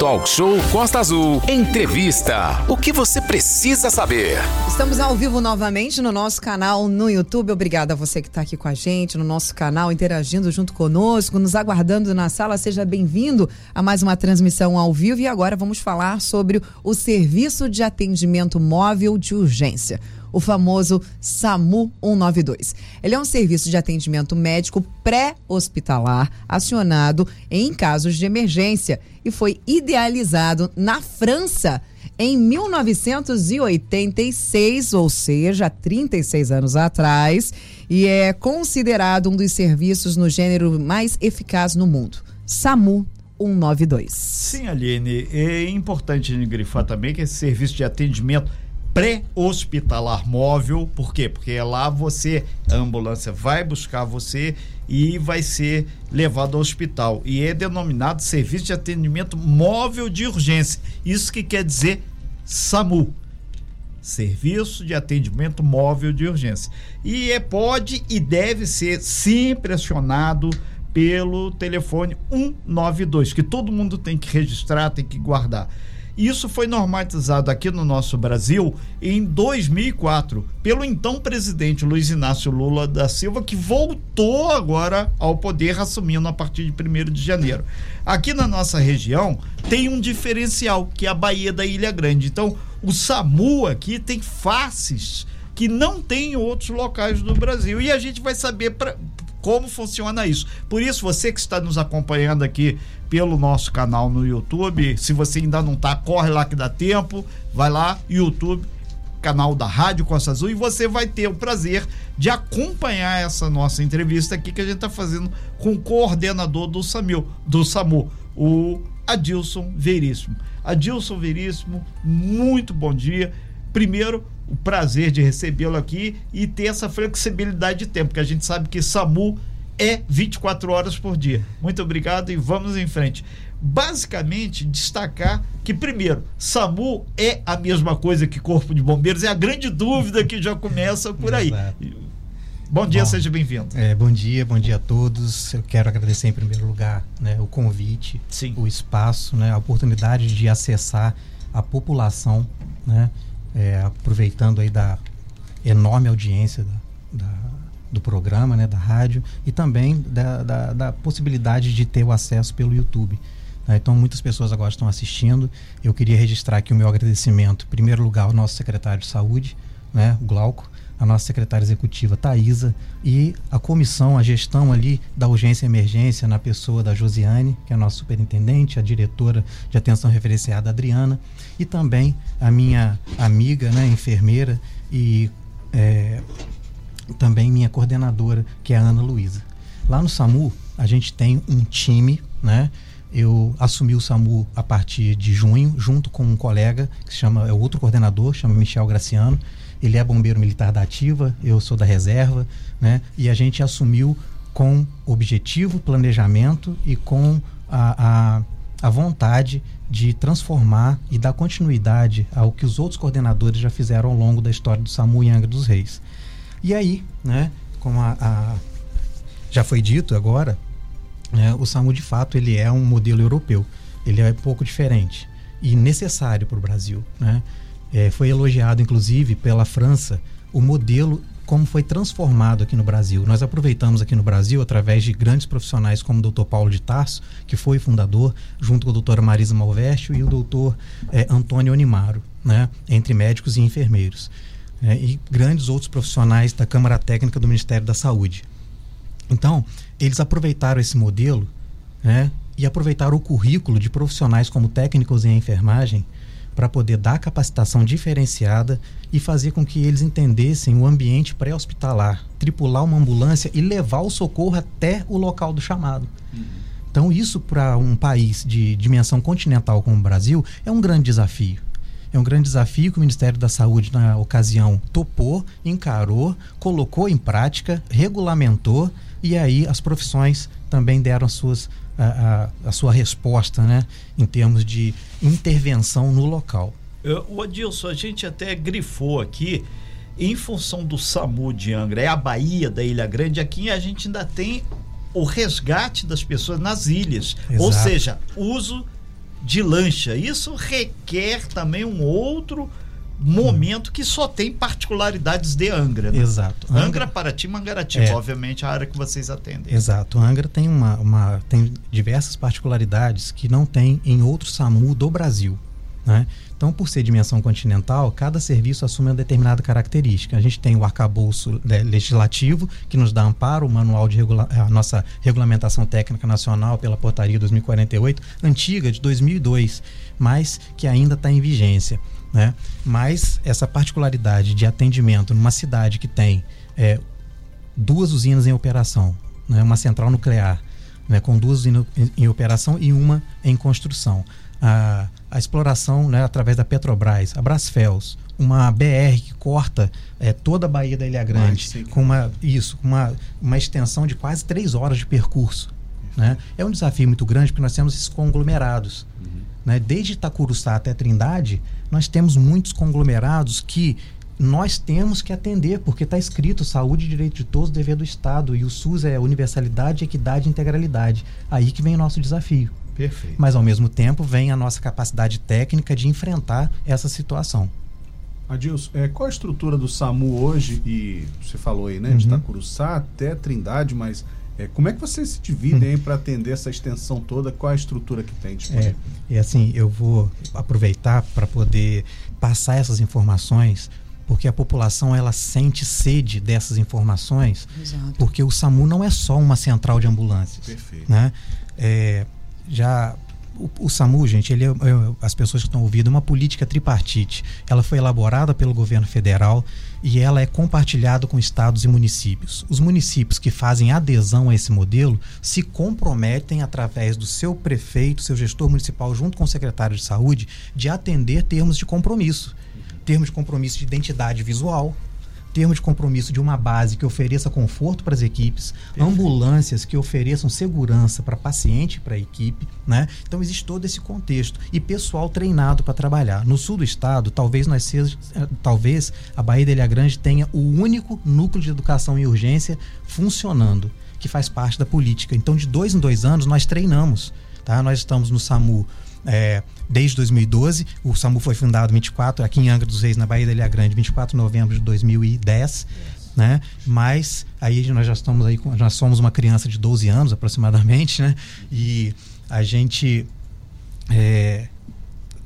Talk Show Costa Azul. Entrevista. O que você precisa saber? Estamos ao vivo novamente no nosso canal no YouTube. Obrigada a você que está aqui com a gente no nosso canal, interagindo junto conosco, nos aguardando na sala. Seja bem-vindo a mais uma transmissão ao vivo. E agora vamos falar sobre o Serviço de Atendimento Móvel de Urgência o famoso SAMU 192. Ele é um serviço de atendimento médico pré-hospitalar acionado em casos de emergência e foi idealizado na França em 1986, ou seja, 36 anos atrás, e é considerado um dos serviços no gênero mais eficaz no mundo. SAMU 192. Sim, Aline, é importante grifar também que esse serviço de atendimento pré-hospitalar móvel. Por quê? Porque é lá você, a ambulância vai buscar você e vai ser levado ao hospital. E é denominado Serviço de Atendimento Móvel de Urgência. Isso que quer dizer SAMU. Serviço de Atendimento Móvel de Urgência. E é, pode e deve ser sempre acionado pelo telefone 192, que todo mundo tem que registrar, tem que guardar. Isso foi normatizado aqui no nosso Brasil em 2004 pelo então presidente Luiz Inácio Lula da Silva, que voltou agora ao poder, assumindo a partir de 1 de janeiro. Aqui na nossa região tem um diferencial, que é a Baía da Ilha Grande. Então, o SAMU aqui tem faces que não tem em outros locais do Brasil. E a gente vai saber pra, como funciona isso. Por isso, você que está nos acompanhando aqui pelo nosso canal no YouTube, se você ainda não está, corre lá que dá tempo, vai lá, YouTube, canal da Rádio Costa Azul, e você vai ter o prazer de acompanhar essa nossa entrevista aqui que a gente está fazendo com o coordenador do SAMU, do SAMU, o Adilson Veríssimo. Adilson Veríssimo, muito bom dia. Primeiro, o prazer de recebê-lo aqui e ter essa flexibilidade de tempo, porque a gente sabe que SAMU é 24 horas por dia. Muito obrigado e vamos em frente. Basicamente, destacar que, primeiro, SAMU é a mesma coisa que Corpo de Bombeiros, é a grande dúvida que já começa por aí. Bom dia, bom, seja bem-vindo. É, bom dia, bom dia a todos. Eu quero agradecer em primeiro lugar né, o convite, Sim. o espaço, né, a oportunidade de acessar a população, né, é, aproveitando aí da enorme audiência da, da, do programa, né, da rádio e também da, da, da possibilidade de ter o acesso pelo YouTube. Né? Então, muitas pessoas agora estão assistindo. Eu queria registrar aqui o meu agradecimento, em primeiro lugar, ao nosso secretário de saúde, né, Glauco, a nossa secretária executiva Thaisa e a comissão, a gestão ali da urgência e emergência na pessoa da Josiane, que é a nossa superintendente, a diretora de atenção referenciada Adriana e também a minha amiga, né, enfermeira e é, também minha coordenadora, que é a Ana Luísa. Lá no SAMU, a gente tem um time, né? Eu assumi o SAMU a partir de junho, junto com um colega que se chama, é outro coordenador, chama Michel Graciano. Ele é bombeiro militar da ativa, eu sou da reserva, né? E a gente assumiu com objetivo, planejamento e com a, a, a vontade de transformar e dar continuidade ao que os outros coordenadores já fizeram ao longo da história do SAMU em Angra dos Reis. E aí, né, como a, a já foi dito agora, né, o SAMU de fato ele é um modelo europeu. Ele é um pouco diferente e necessário para o Brasil. Né? É, foi elogiado, inclusive, pela França o modelo como foi transformado aqui no Brasil. Nós aproveitamos aqui no Brasil, através de grandes profissionais como o Dr. Paulo de Tarso, que foi fundador, junto com a doutora Marisa Malveste e o doutor é, Antônio Onimaro, né, entre médicos e enfermeiros é, e grandes outros profissionais da Câmara Técnica do Ministério da Saúde. Então, eles aproveitaram esse modelo né, e aproveitaram o currículo de profissionais como técnicos em enfermagem para poder dar capacitação diferenciada e fazer com que eles entendessem o ambiente pré-hospitalar, tripular uma ambulância e levar o socorro até o local do chamado. Uhum. Então, isso para um país de dimensão continental como o Brasil é um grande desafio. É um grande desafio que o Ministério da Saúde, na ocasião, topou, encarou, colocou em prática, regulamentou e aí as profissões também deram as suas, a, a, a sua resposta né, em termos de intervenção no local. O Adilson, a gente até grifou aqui, em função do SAMU de Angra, é a Bahia da Ilha Grande, aqui a gente ainda tem o resgate das pessoas nas ilhas. Exato. Ou seja, uso de lancha. Isso requer também um outro momento que só tem particularidades de Angra. Né? Exato. Angra, Angra Paraty, Mangaratiba, é. obviamente a área que vocês atendem. Exato. Angra tem uma, uma tem diversas particularidades que não tem em outro SAMU do Brasil, né? Então, por ser dimensão continental, cada serviço assume uma determinada característica. A gente tem o arcabouço né, legislativo, que nos dá amparo, o manual de regula a nossa regulamentação técnica nacional pela portaria 2048, antiga, de 2002, mas que ainda está em vigência. Né? Mas essa particularidade de atendimento numa cidade que tem é, duas usinas em operação, né? uma central nuclear, né? com duas usinas em, operação e uma em construção. A, a exploração né, através da Petrobras, a Brasfels, uma BR que corta é, toda a Baía da Ilha Grande, com uma, isso, uma, uma extensão de quase três horas de percurso. Né? É um desafio muito grande porque nós temos esses conglomerados. Uhum. Né? Desde Itacuruçá até Trindade, nós temos muitos conglomerados que nós temos que atender, porque está escrito saúde e direito de todos, dever do Estado. E o SUS é universalidade, equidade e integralidade. Aí que vem o nosso desafio. Perfeito. Mas, ao mesmo tempo, vem a nossa capacidade técnica de enfrentar essa situação. Adilson, é, qual a estrutura do SAMU hoje? E você falou aí, né? Uhum. De Itacuruçá até Trindade, mas é, como é que vocês se dividem para atender essa extensão toda? Qual a estrutura que tem disponível? É, e assim, eu vou aproveitar para poder passar essas informações porque a população ela sente sede dessas informações, Exato. porque o SAMU não é só uma central de ambulâncias. Perfeito. Né? É, já o, o, SAMU, gente, ele é, é, as pessoas que estão ouvindo, é uma política tripartite. Ela foi elaborada pelo governo federal e ela é compartilhada com estados e municípios. Os municípios que fazem adesão a esse modelo se comprometem, através do seu prefeito, seu gestor municipal, junto com o secretário de saúde, de atender termos de compromisso. Termos de compromisso de identidade visual, termo de compromisso de uma base que ofereça conforto para as equipes, Perfeito. ambulâncias que ofereçam segurança para paciente e para a equipe, né? Então existe todo esse contexto e pessoal treinado para trabalhar. No sul do estado, talvez nós seja, talvez a Bahia de Ilha Grande tenha o único núcleo de educação em urgência funcionando, que faz parte da política. Então de dois em dois anos nós treinamos, tá? Nós estamos no SAMU é, desde 2012. O SAMU foi fundado 24 aqui em Angra dos Reis, na Bahia da Ilha Grande, 24 de novembro de 2010. Né? Mas aí nós já estamos aí, nós somos uma criança de 12 anos aproximadamente, né? E a gente é,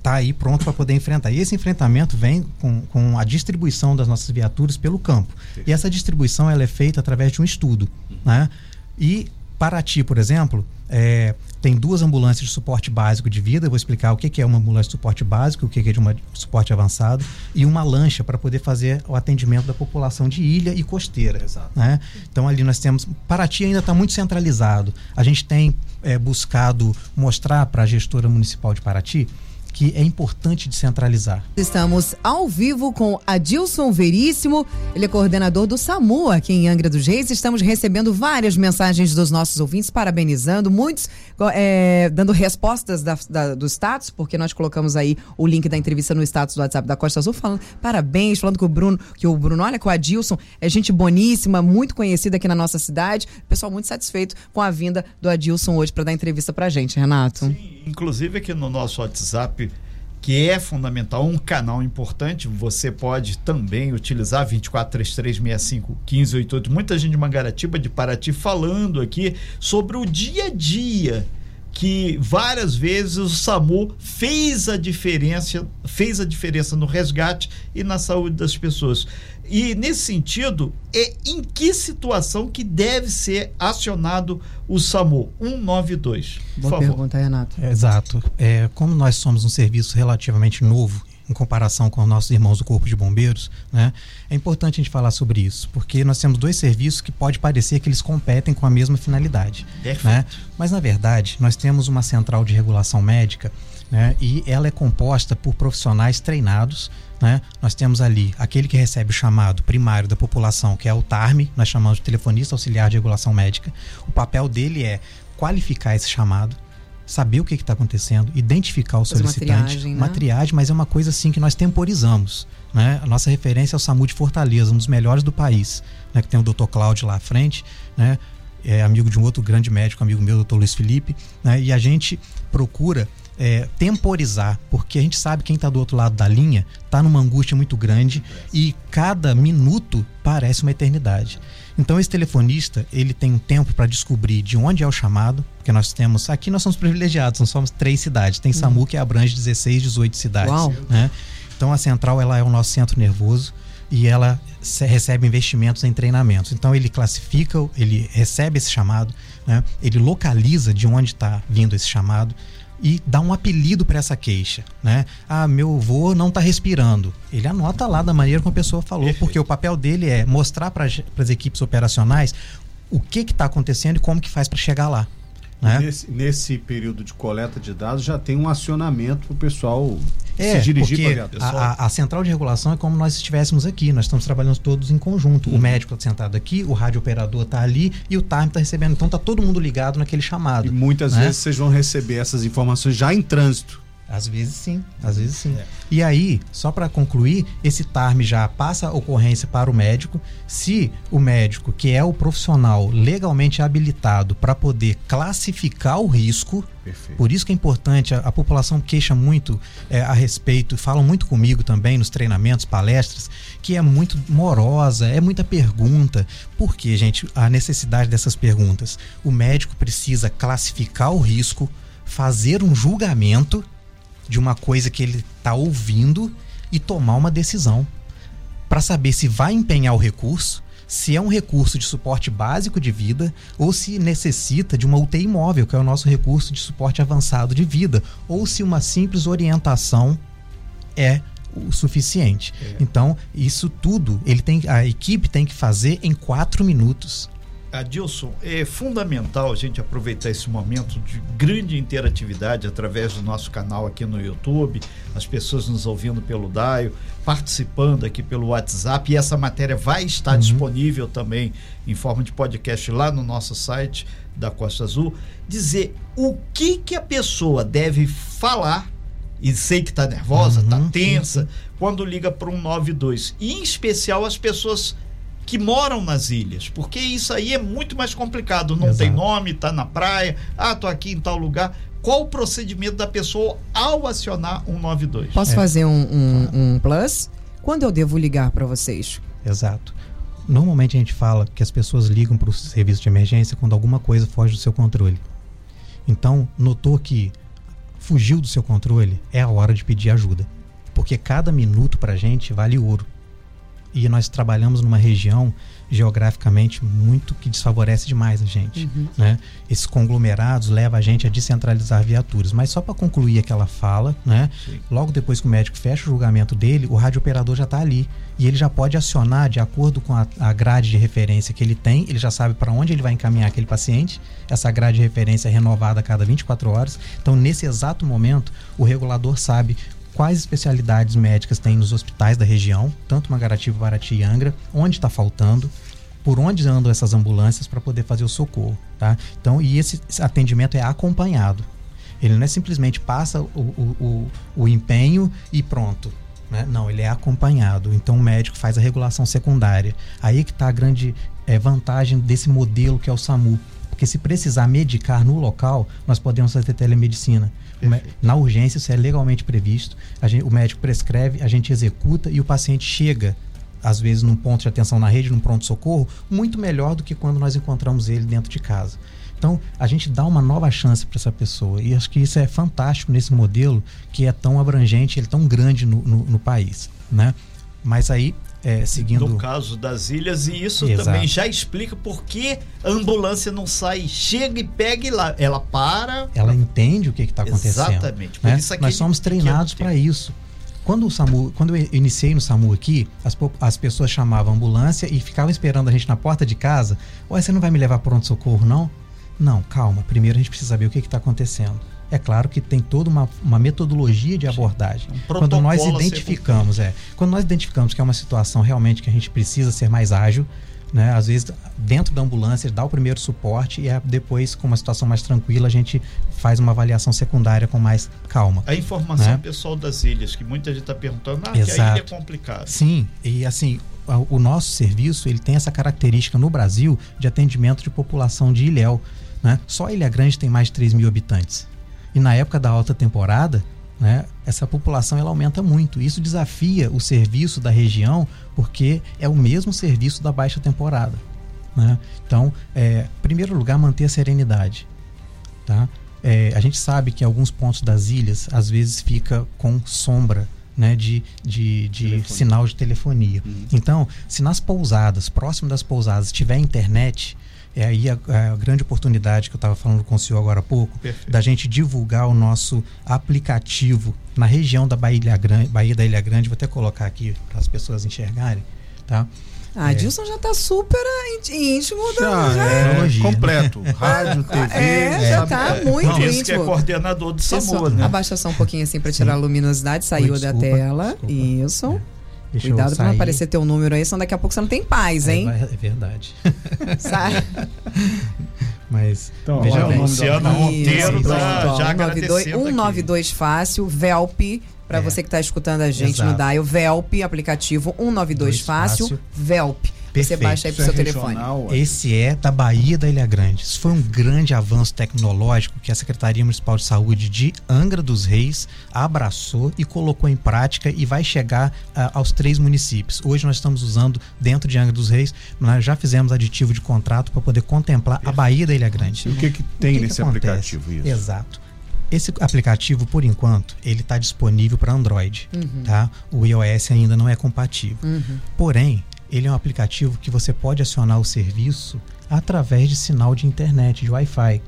tá aí pronto para poder enfrentar. E esse enfrentamento vem com, com a distribuição das nossas viaturas pelo campo. E essa distribuição ela é feita através de um estudo, né? E Paraty, por exemplo, é, tem duas ambulâncias de suporte básico de vida. Eu vou explicar o que é uma ambulância de suporte básico, o que é de uma suporte avançado, e uma lancha para poder fazer o atendimento da população de ilha e costeira. Exato. Né? Então ali nós temos. Paraty ainda está muito centralizado. A gente tem é, buscado mostrar para a gestora municipal de Paraty que é importante descentralizar. Estamos ao vivo com Adilson Veríssimo, ele é coordenador do SAMU aqui em Angra dos Reis. Estamos recebendo várias mensagens dos nossos ouvintes, parabenizando, muitos é, dando respostas da, da, do status, porque nós colocamos aí o link da entrevista no status do WhatsApp da Costa Azul, falando parabéns, falando que o Bruno, que o Bruno, olha, que o Adilson é gente boníssima, muito conhecida aqui na nossa cidade. Pessoal muito satisfeito com a vinda do Adilson hoje para dar entrevista pra gente, Renato. Sim, inclusive aqui no nosso WhatsApp que é fundamental, um canal importante. Você pode também utilizar 2433651588. Muita gente de Mangaratiba, de Paraty, falando aqui sobre o dia a dia que várias vezes o SAMU fez a diferença, fez a diferença no resgate e na saúde das pessoas. E nesse sentido, é em que situação que deve ser acionado o SAMU 192? Por Boa favor. pergunta, Renato. É, exato. É, como nós somos um serviço relativamente novo em comparação com os nossos irmãos do Corpo de Bombeiros, né? É importante a gente falar sobre isso, porque nós temos dois serviços que pode parecer que eles competem com a mesma finalidade, Perfeito. né? Mas na verdade, nós temos uma central de regulação médica, né? E ela é composta por profissionais treinados, né? Nós temos ali aquele que recebe o chamado primário da população, que é o TARM, nós chamamos de telefonista auxiliar de regulação médica. O papel dele é qualificar esse chamado, saber o que está acontecendo, identificar o solicitante, uma triagem, né? uma triagem, mas é uma coisa assim que nós temporizamos. Né? A nossa referência é o SAMU de Fortaleza, um dos melhores do país, né? que tem o Dr. Cláudio lá à frente, né? é amigo de um outro grande médico, amigo meu, Dr. Luiz Felipe, né? e a gente procura é, temporizar, porque a gente sabe quem está do outro lado da linha está numa angústia muito grande e cada minuto parece uma eternidade. Então esse telefonista ele tem um tempo para descobrir de onde é o chamado, porque nós temos aqui nós somos privilegiados, nós somos três cidades. Tem SAMU uhum. que abrange 16, 18 cidades, Uau. né? Então a central ela é o nosso centro nervoso e ela recebe investimentos em treinamentos. Então ele classifica, ele recebe esse chamado, né? ele localiza de onde está vindo esse chamado e dá um apelido para essa queixa, né? Ah, meu avô não está respirando. Ele anota lá da maneira como a pessoa falou, Perfeito. porque o papel dele é mostrar para as equipes operacionais o que está acontecendo e como que faz para chegar lá. Né? Nesse, nesse, período de coleta de dados já tem um acionamento para o pessoal é, se dirigir para a, a, a, central de regulação é como nós estivéssemos aqui, nós estamos trabalhando todos em conjunto. Uhum. O médico está sentado aqui, o rádio operador está ali e o time está recebendo. Então está todo mundo ligado naquele chamado. E muitas né? vezes vocês vão receber essas informações já em trânsito. Às vezes sim, às vezes sim. É. E aí, só para concluir, esse TARM já passa a ocorrência para o médico. Se o médico, que é o profissional legalmente habilitado para poder classificar o risco, Perfeito. por isso que é importante, a, a população queixa muito é, a respeito, falam muito comigo também nos treinamentos, palestras, que é muito morosa, é muita pergunta. Por que, gente, a necessidade dessas perguntas? O médico precisa classificar o risco, fazer um julgamento de uma coisa que ele está ouvindo e tomar uma decisão para saber se vai empenhar o recurso, se é um recurso de suporte básico de vida ou se necessita de uma UTI móvel, que é o nosso recurso de suporte avançado de vida, ou se uma simples orientação é o suficiente. É. Então, isso tudo ele tem, a equipe tem que fazer em quatro minutos. Adilson, é fundamental a gente aproveitar esse momento de grande interatividade através do nosso canal aqui no YouTube, as pessoas nos ouvindo pelo Daio, participando aqui pelo WhatsApp, e essa matéria vai estar uhum. disponível também em forma de podcast lá no nosso site da Costa Azul, dizer o que que a pessoa deve falar e sei que está nervosa, está uhum, tensa, sim, sim. quando liga para um 92. E em especial as pessoas que moram nas ilhas, porque isso aí é muito mais complicado. Não Exato. tem nome, está na praia, ah, tô aqui em tal lugar. Qual o procedimento da pessoa ao acionar 192? Posso é. fazer um, um, um plus? Quando eu devo ligar para vocês? Exato. Normalmente a gente fala que as pessoas ligam para o serviço de emergência quando alguma coisa foge do seu controle. Então, notou que fugiu do seu controle, é a hora de pedir ajuda. Porque cada minuto para a gente vale ouro e nós trabalhamos numa região geograficamente muito que desfavorece demais a gente. Uhum. Né? Esses conglomerados levam a gente a descentralizar viaturas. Mas só para concluir aquela fala, né? logo depois que o médico fecha o julgamento dele, o radiooperador já está ali. E ele já pode acionar de acordo com a, a grade de referência que ele tem, ele já sabe para onde ele vai encaminhar aquele paciente. Essa grade de referência é renovada a cada 24 horas. Então, nesse exato momento, o regulador sabe quais especialidades médicas tem nos hospitais da região, tanto Mangaratiba, Paraty e Angra, onde está faltando, por onde andam essas ambulâncias para poder fazer o socorro, tá? Então, e esse atendimento é acompanhado. Ele não é simplesmente passa o, o, o, o empenho e pronto. Né? Não, ele é acompanhado. Então o médico faz a regulação secundária. Aí que está a grande é, vantagem desse modelo que é o SAMU. Porque se precisar medicar no local, nós podemos fazer telemedicina. Na urgência, isso é legalmente previsto. Gente, o médico prescreve, a gente executa e o paciente chega, às vezes, num ponto de atenção na rede, num pronto-socorro, muito melhor do que quando nós encontramos ele dentro de casa. Então, a gente dá uma nova chance para essa pessoa. E acho que isso é fantástico nesse modelo que é tão abrangente, ele é tão grande no, no, no país. Né? Mas aí é, seguindo. No caso das ilhas, e isso Exato. também já explica por que a ambulância não sai, chega e pega e lá. Ela para. Ela entende o que está acontecendo. Exatamente. Né? Nós somos treinados para isso. Quando o SAMU, quando eu iniciei no SAMU aqui, as, as pessoas chamavam a ambulância e ficavam esperando a gente na porta de casa. Ué, você não vai me levar para pronto-socorro, não? Não, calma. Primeiro a gente precisa saber o que está acontecendo. É claro que tem toda uma, uma metodologia de abordagem. Um quando nós identificamos, é, quando nós identificamos que é uma situação realmente que a gente precisa ser mais ágil, né? Às vezes dentro da ambulância dá o primeiro suporte e é depois com uma situação mais tranquila a gente faz uma avaliação secundária com mais calma. A informação né? pessoal das ilhas que muita gente está perguntando, ah, Exato. que a ilha é complicada. Sim, e assim o nosso serviço ele tem essa característica no Brasil de atendimento de população de Ilhéu. Né? Só Ilha Grande tem mais de 3 mil habitantes. E na época da alta temporada, né, essa população ela aumenta muito. Isso desafia o serviço da região, porque é o mesmo serviço da baixa temporada. Né? Então, é, primeiro lugar, manter a serenidade. Tá? É, a gente sabe que em alguns pontos das ilhas, às vezes fica com sombra né, de, de, de sinal de telefonia. Uhum. Então, se nas pousadas, próximo das pousadas, tiver internet, é aí a, a grande oportunidade que eu estava falando com o senhor agora há pouco, Perfeito. da gente divulgar o nosso aplicativo na região da Bahia, Grande, Bahia da Ilha Grande. Vou até colocar aqui para as pessoas enxergarem. Tá? Ah, é. Dilson já está super íntimo da já, é, é completo. Rádio, TV. É, já está é, muito íntimo. Isso que é coordenador do SAMU, né? Abaixa só um pouquinho assim para tirar a luminosidade. Saiu Oi, desculpa, da tela. Desculpa. Isso. É. Cuidado para não aparecer teu número aí, senão daqui a pouco você não tem paz, hein? É, é verdade. Sai. Mas então, veja bem. Luciano Monteiro tá já 192, 192 fácil, VELP para é. você que está escutando a gente Exato. no Dial VELP, aplicativo 192 fácil, fácil, VELP. Perfeito. Você baixa aí pro seu é telefone. Esse é da Bahia da Ilha Grande. Isso foi um grande avanço tecnológico que a Secretaria Municipal de Saúde de Angra dos Reis abraçou e colocou em prática e vai chegar uh, aos três municípios. Hoje nós estamos usando dentro de Angra dos Reis, nós já fizemos aditivo de contrato para poder contemplar Perfeito. a Bahia da Ilha Grande. E o que, que tem que nesse que aplicativo? Isso? Exato. Esse aplicativo, por enquanto, ele está disponível para Android, uhum. tá? O iOS ainda não é compatível. Uhum. Porém, ele é um aplicativo que você pode acionar o serviço através de sinal de internet, de Wi-Fi.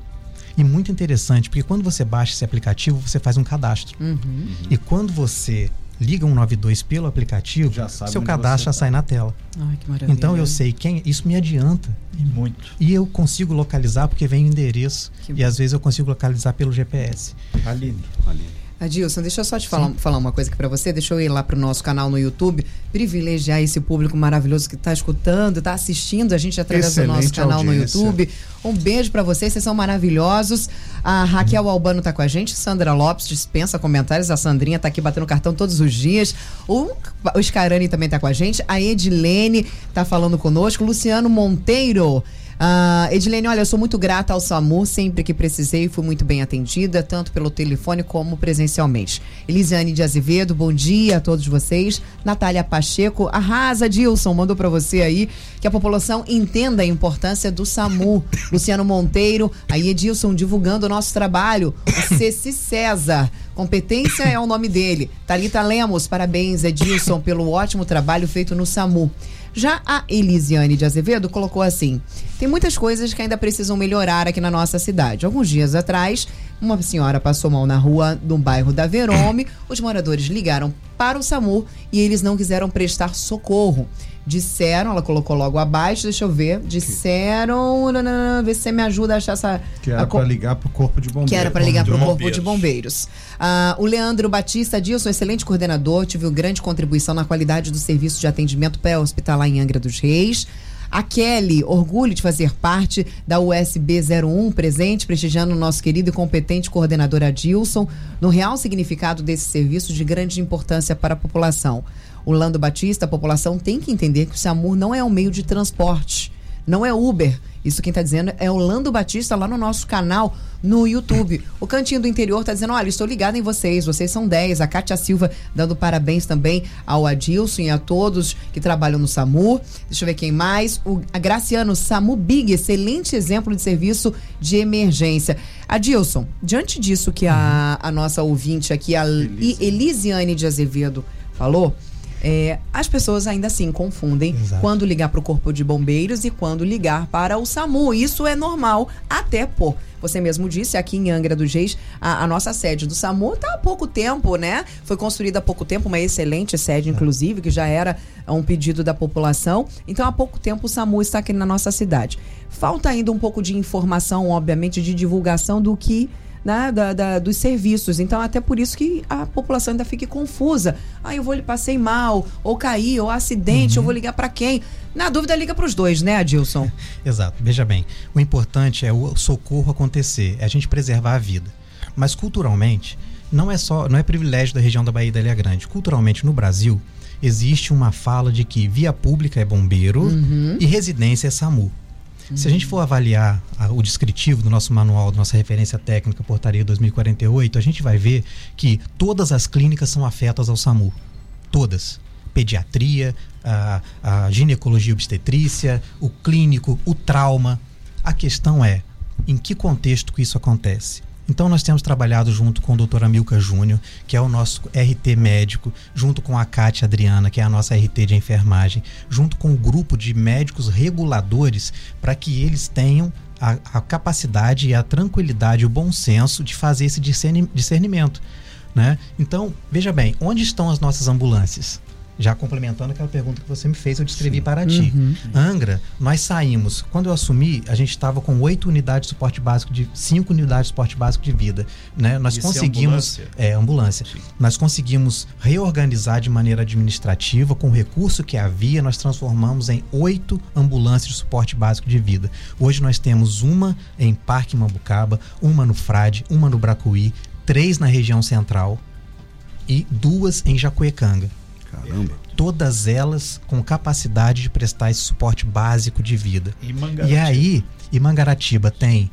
E muito interessante, porque quando você baixa esse aplicativo, você faz um cadastro. Uhum. E quando você liga 192 pelo aplicativo, seu cadastro já tá. sai na tela. Ai, que maravilha. Então eu sei quem. Isso me adianta. E muito. E eu consigo localizar porque vem o endereço. Que e bom. às vezes eu consigo localizar pelo GPS. Aline. Aline. Adilson, deixa eu só te falar, falar uma coisa aqui para você. Deixa eu ir lá pro nosso canal no YouTube, privilegiar esse público maravilhoso que está escutando, está assistindo a gente através Excelente do nosso canal audiência. no YouTube. Um beijo para vocês, vocês são maravilhosos. A Raquel Albano está com a gente, Sandra Lopes dispensa comentários, a Sandrinha está aqui batendo cartão todos os dias. O, o Scarani também está com a gente, a Edilene está falando conosco, Luciano Monteiro Uh, Edilene, olha, eu sou muito grata ao SAMU, sempre que precisei, fui muito bem atendida, tanto pelo telefone como presencialmente. Elisiane de Azevedo, bom dia a todos vocês. Natália Pacheco, arrasa, Dilson, mandou para você aí que a população entenda a importância do SAMU. Luciano Monteiro, aí Edilson divulgando o nosso trabalho. O Ceci César, competência é o nome dele. Talita Lemos, parabéns, Edilson, pelo ótimo trabalho feito no SAMU. Já a Elisiane de Azevedo colocou assim: tem muitas coisas que ainda precisam melhorar aqui na nossa cidade. Alguns dias atrás, uma senhora passou mal na rua do bairro da Verome. Os moradores ligaram para o SAMU e eles não quiseram prestar socorro disseram, ela colocou logo abaixo, deixa eu ver, disseram, não, ver se você me ajuda a achar essa... Que era para ligar para o Corpo de Bombeiros. Que era para ligar para o Corpo de Bombeiros. Ah, o Leandro Batista Dilson, excelente coordenador, tive grande contribuição na qualidade do serviço de atendimento pré-hospitalar em Angra dos Reis. A Kelly, orgulho de fazer parte da USB 01, presente, prestigiando o nosso querido e competente coordenador Adilson, no real significado desse serviço de grande importância para a população o Lando Batista, a população tem que entender que o SAMU não é um meio de transporte, não é Uber. Isso quem está dizendo é o Lando Batista lá no nosso canal no YouTube. O Cantinho do Interior está dizendo: olha, estou ligado em vocês, vocês são 10. A Kátia Silva dando parabéns também ao Adilson e a todos que trabalham no SAMU. Deixa eu ver quem mais. O a Graciano SAMU Big, excelente exemplo de serviço de emergência. Adilson, diante disso que a, a nossa ouvinte aqui, a Elisiane de Azevedo, falou. É, as pessoas ainda assim confundem Exato. quando ligar para o Corpo de Bombeiros e quando ligar para o SAMU. Isso é normal, até por. Você mesmo disse, aqui em Angra dos Reis, a, a nossa sede do SAMU está há pouco tempo, né? Foi construída há pouco tempo, uma excelente sede, inclusive, que já era um pedido da população. Então, há pouco tempo o SAMU está aqui na nossa cidade. Falta ainda um pouco de informação, obviamente, de divulgação do que né, da, da, dos serviços. Então, até por isso que a população ainda fica confusa. Ah, eu vou lhe passei mal, ou caí, ou acidente, uhum. eu vou ligar para quem? Na dúvida, liga para os dois, né, Adilson? Exato. Veja bem, o importante é o socorro acontecer, é a gente preservar a vida. Mas culturalmente, não é só, não é privilégio da região da Bahia da Ilha Grande. Culturalmente, no Brasil, existe uma fala de que via pública é bombeiro uhum. e residência é SAMU. Se a gente for avaliar a, o descritivo do nosso manual, da nossa referência técnica, portaria 2048, a gente vai ver que todas as clínicas são afetas ao SAMU. Todas. Pediatria, a, a ginecologia obstetrícia, o clínico, o trauma. A questão é em que contexto que isso acontece. Então nós temos trabalhado junto com o Dr. Amilca Júnior, que é o nosso RT médico, junto com a Kátia Adriana, que é a nossa RT de enfermagem, junto com o grupo de médicos reguladores, para que eles tenham a, a, capacidade e a tranquilidade, o bom senso de fazer esse discernimento. Né? Então, veja bem, onde estão as nossas ambulâncias? Já complementando aquela pergunta que você me fez, eu descrevi Sim. para ti. Uhum. Angra, nós saímos. Quando eu assumi, a gente estava com oito unidades de suporte básico de cinco unidades de suporte básico de vida. Né? Nós Isso é conseguimos. É ambulância. É, ambulância. Nós conseguimos reorganizar de maneira administrativa, com o recurso que havia, nós transformamos em oito ambulâncias de suporte básico de vida. Hoje nós temos uma em Parque Mambucaba, uma no Frade, uma no Bracuí, três na região central e duas em Jacuecanga. Caramba. Todas elas com capacidade de prestar esse suporte básico de vida. E, e aí, e Mangaratiba tem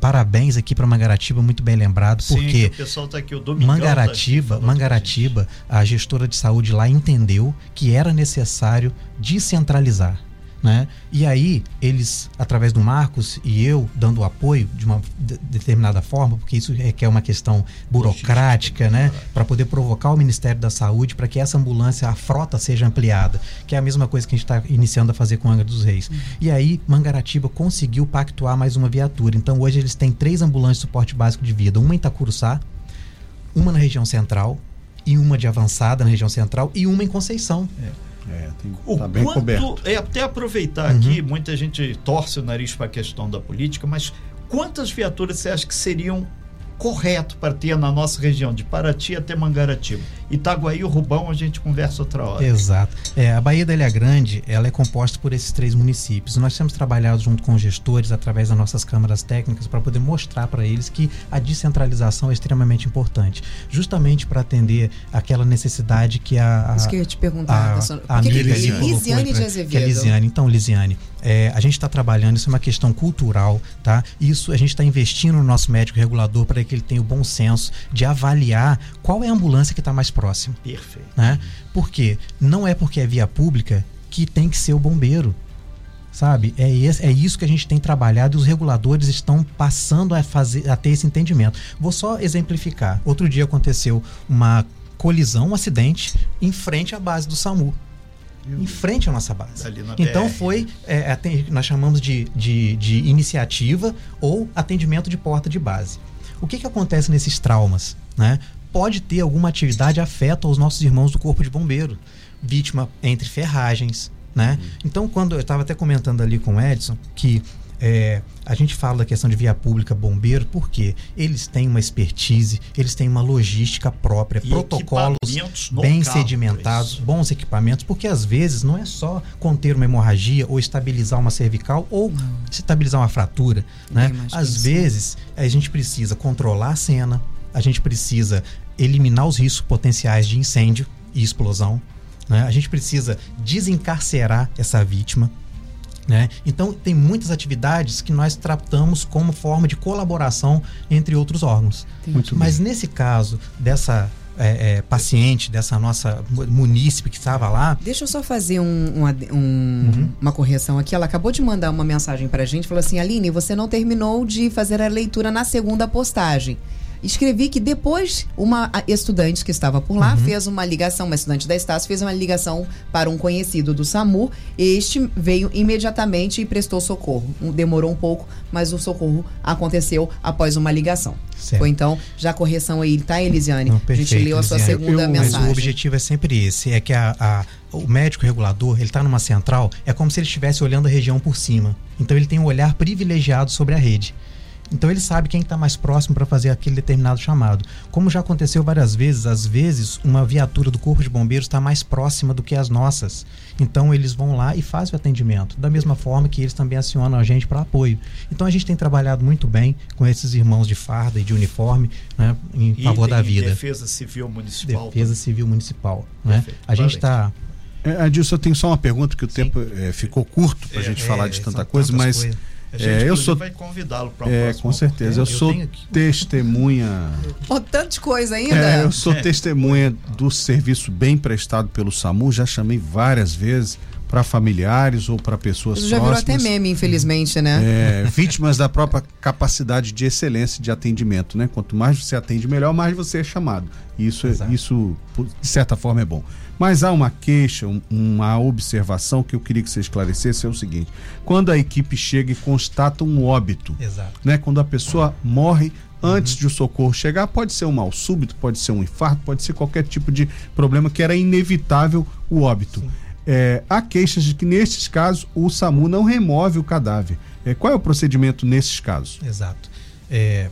parabéns aqui para Mangaratiba, muito bem lembrado, Sim, porque o pessoal tá aqui, o Domingão Mangaratiba, tá Mangaratiba, a gestora de saúde lá entendeu que era necessário descentralizar. Né? E aí, eles, através do Marcos e eu, dando apoio de uma de determinada forma, porque isso requer uma questão burocrática, né? Para poder provocar o Ministério da Saúde para que essa ambulância, a frota seja ampliada, que é a mesma coisa que a gente está iniciando a fazer com Angra dos Reis. Uhum. E aí, Mangaratiba conseguiu pactuar mais uma viatura. Então, hoje eles têm três ambulâncias de suporte básico de vida: uma em Itacuruçá, uma na região central, e uma de avançada na região central, e uma em Conceição. É. É, tem, o tá bem quanto, coberto. É até aproveitar uhum. aqui, muita gente torce o nariz para a questão da política, mas quantas viaturas você acha que seriam correto para ter na nossa região, de Paraty até Mangaratiba. Itaguaí e Rubão a gente conversa outra hora. Exato. É, a Baía da Ilha Grande, ela é composta por esses três municípios. Nós temos trabalhado junto com gestores, através das nossas câmaras técnicas, para poder mostrar para eles que a descentralização é extremamente importante, justamente para atender aquela necessidade que a... a Isso que eu ia te perguntar, a, a, amiga Lisiane de Azevedo. Que é Lisiane. Então, Lisiane, é, a gente está trabalhando, isso é uma questão cultural, tá? Isso a gente está investindo no nosso médico regulador para que ele tenha o bom senso de avaliar qual é a ambulância que está mais próxima. Perfeito. Né? Porque não é porque é via pública que tem que ser o bombeiro. Sabe? É, esse, é isso que a gente tem trabalhado e os reguladores estão passando a, fazer, a ter esse entendimento. Vou só exemplificar. Outro dia aconteceu uma colisão, um acidente, em frente à base do SAMU em frente à nossa base. Então foi, é, nós chamamos de, de, de, iniciativa ou atendimento de porta de base. O que, que acontece nesses traumas? Né? Pode ter alguma atividade afeta aos nossos irmãos do corpo de bombeiro, vítima entre ferragens. Né? Uhum. Então, quando eu estava até comentando ali com o Edson que é, a gente fala da questão de via pública, bombeiro, porque eles têm uma expertise, eles têm uma logística própria, e protocolos bem sedimentados, bons equipamentos, porque às vezes não é só conter uma hemorragia ou estabilizar uma cervical ou não. estabilizar uma fratura. Né? Às vezes a gente precisa controlar a cena, a gente precisa eliminar os riscos potenciais de incêndio e explosão. Né? A gente precisa desencarcerar essa vítima. Né? Então, tem muitas atividades que nós tratamos como forma de colaboração entre outros órgãos. Mas nesse caso dessa é, é, paciente, dessa nossa munícipe que estava lá. Deixa eu só fazer um, um, um, uhum. uma correção aqui. Ela acabou de mandar uma mensagem para a gente, falou assim, Aline, você não terminou de fazer a leitura na segunda postagem escrevi que depois uma estudante que estava por lá uhum. fez uma ligação, uma estudante da Estácio fez uma ligação para um conhecido do SAMU. Este veio imediatamente e prestou socorro. Demorou um pouco, mas o socorro aconteceu após uma ligação. Certo. Foi então, já a correção aí, tá, Elisiane? Não, perfeito, a gente leu a sua Elisiane. segunda Eu, mensagem. Mas o objetivo é sempre esse, é que a, a o médico regulador, ele está numa central, é como se ele estivesse olhando a região por cima. Então ele tem um olhar privilegiado sobre a rede. Então ele sabe quem está mais próximo para fazer aquele determinado chamado. Como já aconteceu várias vezes, às vezes uma viatura do Corpo de Bombeiros está mais próxima do que as nossas. Então eles vão lá e fazem o atendimento, da mesma forma que eles também acionam a gente para apoio. Então a gente tem trabalhado muito bem com esses irmãos de farda e de uniforme né, em e favor da vida. Defesa Civil Municipal. Defesa Civil Municipal. Né? A gente está É, Adilson, eu tenho só uma pergunta, que o Sim. tempo é, ficou curto para a é, gente falar de tanta coisa, mas. Coisas. É, eu sou vai convidá-lo para é, com certeza. Eu, eu sou testemunha. Oh, tanta coisa ainda. É, eu sou é. testemunha do serviço bem prestado pelo SAMU. Já chamei várias vezes para familiares ou para pessoas Isso já próximas. virou até meme, infelizmente, né? É, vítimas da própria capacidade de excelência de atendimento, né? Quanto mais você atende, melhor, mais você é chamado. Isso, é, isso de certa forma, é bom. Mas há uma queixa, uma observação que eu queria que você esclarecesse é o seguinte: quando a equipe chega e constata um óbito, Exato. né? Quando a pessoa morre antes uhum. de o socorro chegar, pode ser um mal súbito, pode ser um infarto, pode ser qualquer tipo de problema que era inevitável o óbito. Sim é, há queixas de que, nestes casos, o SAMU não remove o cadáver. É, qual é o procedimento nesses casos? Exato. É,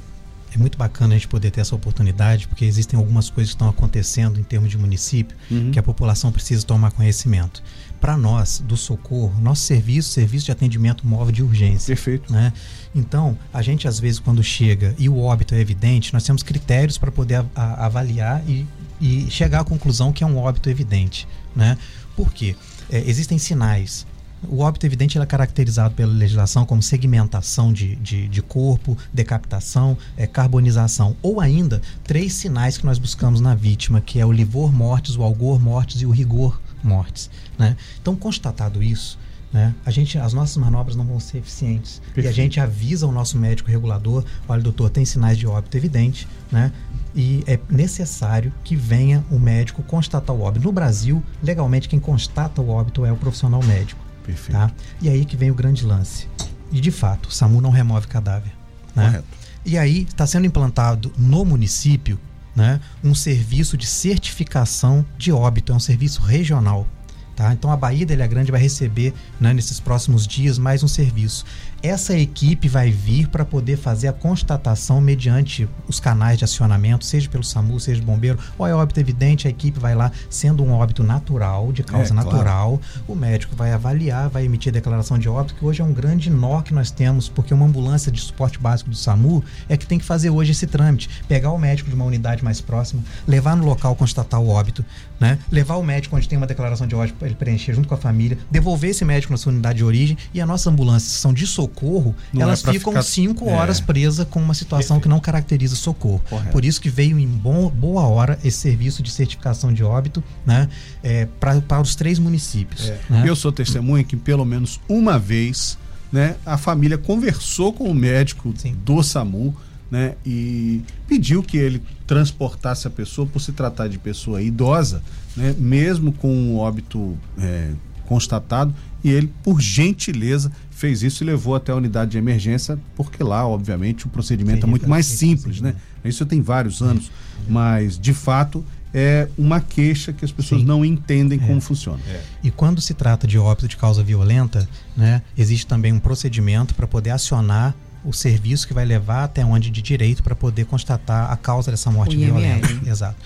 é muito bacana a gente poder ter essa oportunidade, porque existem algumas coisas que estão acontecendo em termos de município uhum. que a população precisa tomar conhecimento. Para nós, do socorro, nosso serviço, serviço de atendimento móvel de urgência. Perfeito. Né? Então, a gente, às vezes, quando chega e o óbito é evidente, nós temos critérios para poder a, avaliar e, e chegar à conclusão que é um óbito evidente. Né? Por quê? É, existem sinais. O óbito evidente é caracterizado pela legislação como segmentação de, de, de corpo, decapitação, é, carbonização, ou ainda três sinais que nós buscamos na vítima, que é o livor mortis, o algor mortis e o rigor mortis. Né? Então, constatado isso, né? A gente, as nossas manobras não vão ser eficientes. Perfeito. E a gente avisa o nosso médico regulador: olha, doutor, tem sinais de óbito evidente, né? E é necessário que venha o médico constatar o óbito. No Brasil, legalmente, quem constata o óbito é o profissional médico. Perfeito. Tá? E aí que vem o grande lance. E de fato, o SAMU não remove cadáver. Né? Correto. E aí está sendo implantado no município né, um serviço de certificação de óbito, é um serviço regional. Tá? Então a Bahia da Ilha Grande vai receber né, nesses próximos dias mais um serviço essa equipe vai vir para poder fazer a constatação mediante os canais de acionamento, seja pelo SAMU, seja bombeiro, ou é óbito evidente, a equipe vai lá, sendo um óbito natural, de causa é, natural, claro. o médico vai avaliar, vai emitir a declaração de óbito, que hoje é um grande nó que nós temos, porque uma ambulância de suporte básico do SAMU é que tem que fazer hoje esse trâmite, pegar o médico de uma unidade mais próxima, levar no local, constatar o óbito, né? levar o médico onde tem uma declaração de óbito para ele preencher junto com a família, devolver esse médico na sua unidade de origem e a nossa ambulância são de socorro socorro, não elas é ficam ficar... cinco é. horas presas com uma situação que não caracteriza socorro. Correto. Por isso que veio em bom, boa hora esse serviço de certificação de óbito né, é, para os três municípios. É. Né? Eu sou testemunha que pelo menos uma vez né, a família conversou com o médico Sim. do SAMU né, e pediu que ele transportasse a pessoa por se tratar de pessoa idosa, né, mesmo com um óbito é, constatado, e ele, por gentileza, fez isso e levou até a unidade de emergência, porque lá, obviamente, o procedimento é muito mais simples, né? Isso tem vários anos, mas de fato é uma queixa que as pessoas Sim. não entendem é. como funciona. É. E quando se trata de óbito de causa violenta, né, existe também um procedimento para poder acionar o serviço que vai levar até onde de direito para poder constatar a causa dessa morte o violenta. IML. Exato.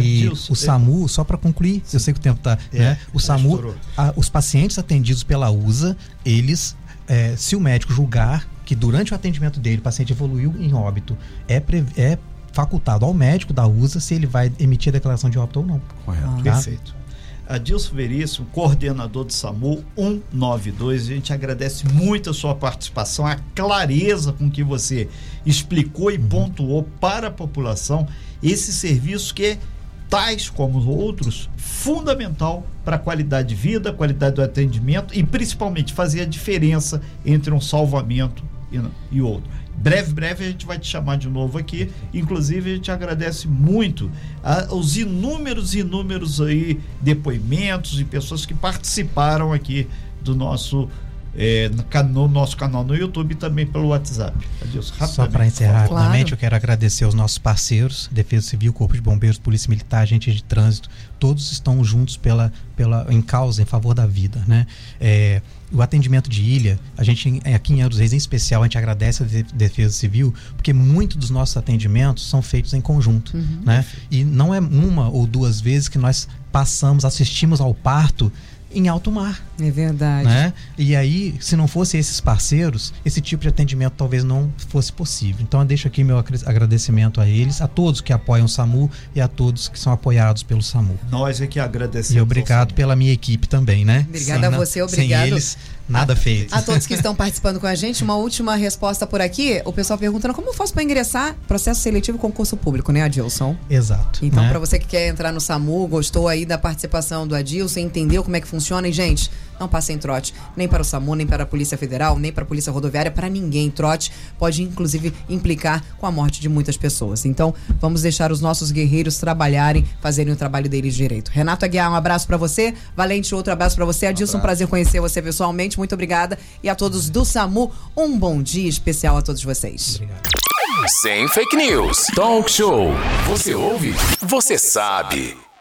E o SAMU, só para concluir, Sim. eu sei que o tempo está. É, né? O SAMU, a, os pacientes atendidos pela USA, eles é, se o médico julgar que durante o atendimento dele o paciente evoluiu em óbito, é, é facultado ao médico da USA se ele vai emitir a declaração de óbito ou não. Correto. Ah. Tá? Perfeito. Adilson Veríssimo, coordenador do SAMU 192. A gente agradece muito a sua participação, a clareza com que você explicou e uhum. pontuou para a população esse serviço que é tais como outros, fundamental para a qualidade de vida, qualidade do atendimento e principalmente fazer a diferença entre um salvamento e, e outro. Breve, breve a gente vai te chamar de novo aqui. Inclusive, a gente agradece muito a, os inúmeros, inúmeros aí depoimentos e pessoas que participaram aqui do nosso é, no nosso canal no YouTube e também pelo WhatsApp. Adeus, Só para encerrar claro. rapidamente, eu quero agradecer aos nossos parceiros, Defesa Civil, Corpo de Bombeiros, Polícia Militar, Agente de Trânsito, todos estão juntos pela, pela, em causa, em favor da vida. Né? É, o atendimento de ilha, a gente aqui em Angra dos Reis, em especial, a gente agradece a Defesa Civil, porque muitos dos nossos atendimentos são feitos em conjunto. Uhum. Né? E não é uma ou duas vezes que nós passamos, assistimos ao parto em alto mar. É verdade. Né? E aí, se não fosse esses parceiros, esse tipo de atendimento talvez não fosse possível. Então eu deixo aqui meu agradecimento a eles, a todos que apoiam o SAMU e a todos que são apoiados pelo SAMU. Nós é que agradecemos. E obrigado pela minha equipe também, né? Obrigada sem, a você, obrigado. Sem eles, Nada a, feito. A todos que estão participando com a gente, uma última resposta por aqui. O pessoal perguntando como eu faço para ingressar processo seletivo concurso público, né, Adilson? Exato. Então, né? para você que quer entrar no SAMU, gostou aí da participação do Adilson, entendeu como é que funciona, e, gente, não passem trote, nem para o SAMU, nem para a Polícia Federal, nem para a Polícia Rodoviária, para ninguém. Trote pode, inclusive, implicar com a morte de muitas pessoas. Então, vamos deixar os nossos guerreiros trabalharem, fazerem o trabalho deles direito. Renato Aguiar, um abraço para você. Valente, outro abraço para você. Adilson, um prazer conhecer você pessoalmente. Muito obrigada. E a todos do SAMU, um bom dia especial a todos vocês. Obrigado. Sem fake news. Talk show. Você ouve? Você sabe.